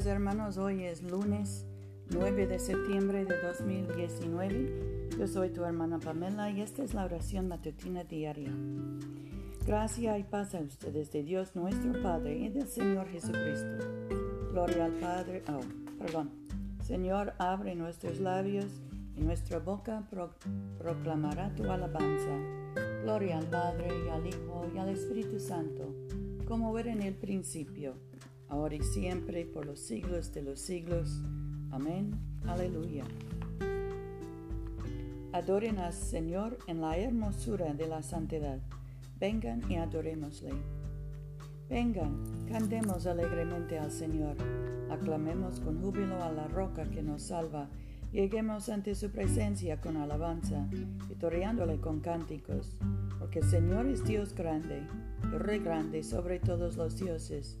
Días hermanos, hoy es lunes 9 de septiembre de 2019. Yo soy tu hermana Pamela y esta es la oración matutina diaria. Gracia y paz a ustedes de Dios nuestro Padre y del Señor Jesucristo. Gloria al Padre, oh, perdón. Señor, abre nuestros labios y nuestra boca proclamará tu alabanza. Gloria al Padre y al Hijo y al Espíritu Santo, como era en el principio ahora y siempre, por los siglos de los siglos. Amén. Aleluya. Adoren al Señor en la hermosura de la santidad. Vengan y adorémosle. Vengan, cantemos alegremente al Señor. Aclamemos con júbilo a la roca que nos salva. Lleguemos ante su presencia con alabanza, victoriándole con cánticos. Porque el Señor es Dios grande, y Rey grande sobre todos los dioses.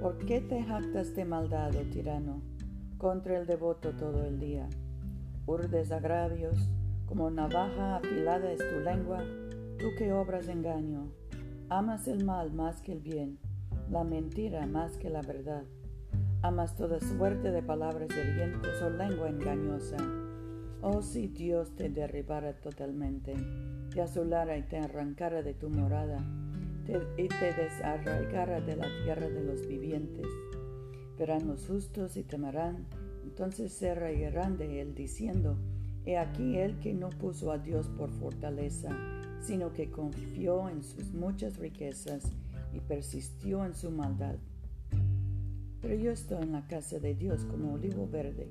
¿Por qué te jactas de maldad, oh tirano, contra el devoto todo el día? Urdes agravios, como navaja afilada es tu lengua, tú que obras engaño. Amas el mal más que el bien, la mentira más que la verdad. Amas toda suerte de palabras hirientes o oh lengua engañosa. Oh, si Dios te derribara totalmente, te asolara y te arrancara de tu morada y te desarraigara de la tierra de los vivientes. Verán los justos y temerán, entonces se reirán de él, diciendo, He aquí el que no puso a Dios por fortaleza, sino que confió en sus muchas riquezas y persistió en su maldad. Pero yo estoy en la casa de Dios como olivo verde.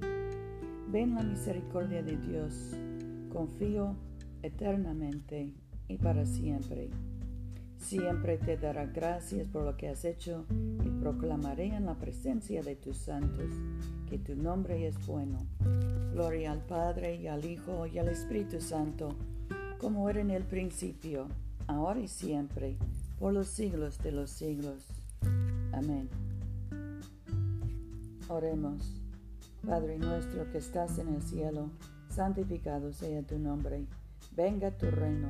Ven la misericordia de Dios, confío eternamente y para siempre. Siempre te dará gracias por lo que has hecho y proclamaré en la presencia de tus santos que tu nombre es bueno. Gloria al Padre y al Hijo y al Espíritu Santo, como era en el principio, ahora y siempre, por los siglos de los siglos. Amén. Oremos. Padre nuestro que estás en el cielo, santificado sea tu nombre. Venga tu reino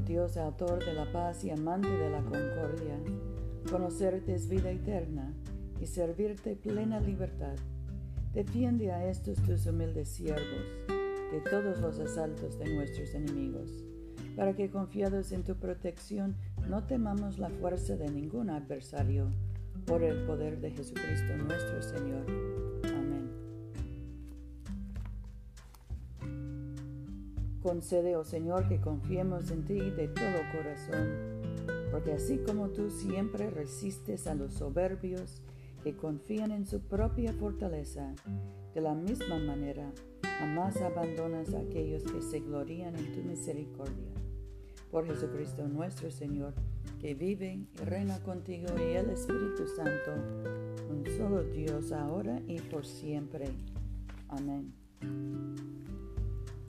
Dios, autor de la paz y amante de la concordia, conocerte es vida eterna y servirte plena libertad. Defiende a estos tus humildes siervos de todos los asaltos de nuestros enemigos, para que confiados en tu protección no temamos la fuerza de ningún adversario, por el poder de Jesucristo nuestro Señor. Concede, oh Señor, que confiemos en ti de todo corazón, porque así como tú siempre resistes a los soberbios que confían en su propia fortaleza, de la misma manera jamás abandonas a aquellos que se glorían en tu misericordia. Por Jesucristo nuestro Señor, que vive y reina contigo y el Espíritu Santo, un solo Dios ahora y por siempre. Amén.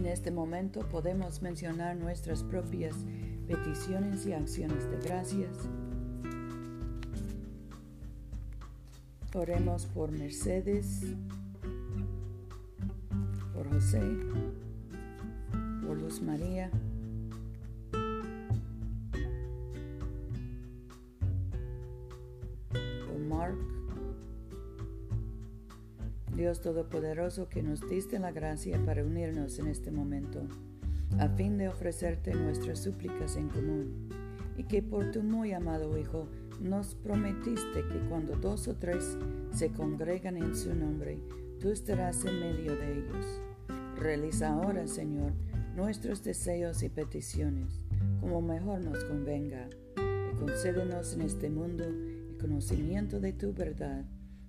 En este momento podemos mencionar nuestras propias peticiones y acciones de gracias. Oremos por Mercedes, por José, por Luz María. Dios Todopoderoso que nos diste la gracia para unirnos en este momento, a fin de ofrecerte nuestras súplicas en común, y que por tu muy amado Hijo nos prometiste que cuando dos o tres se congregan en su nombre, tú estarás en medio de ellos. Realiza ahora, Señor, nuestros deseos y peticiones, como mejor nos convenga, y concédenos en este mundo el conocimiento de tu verdad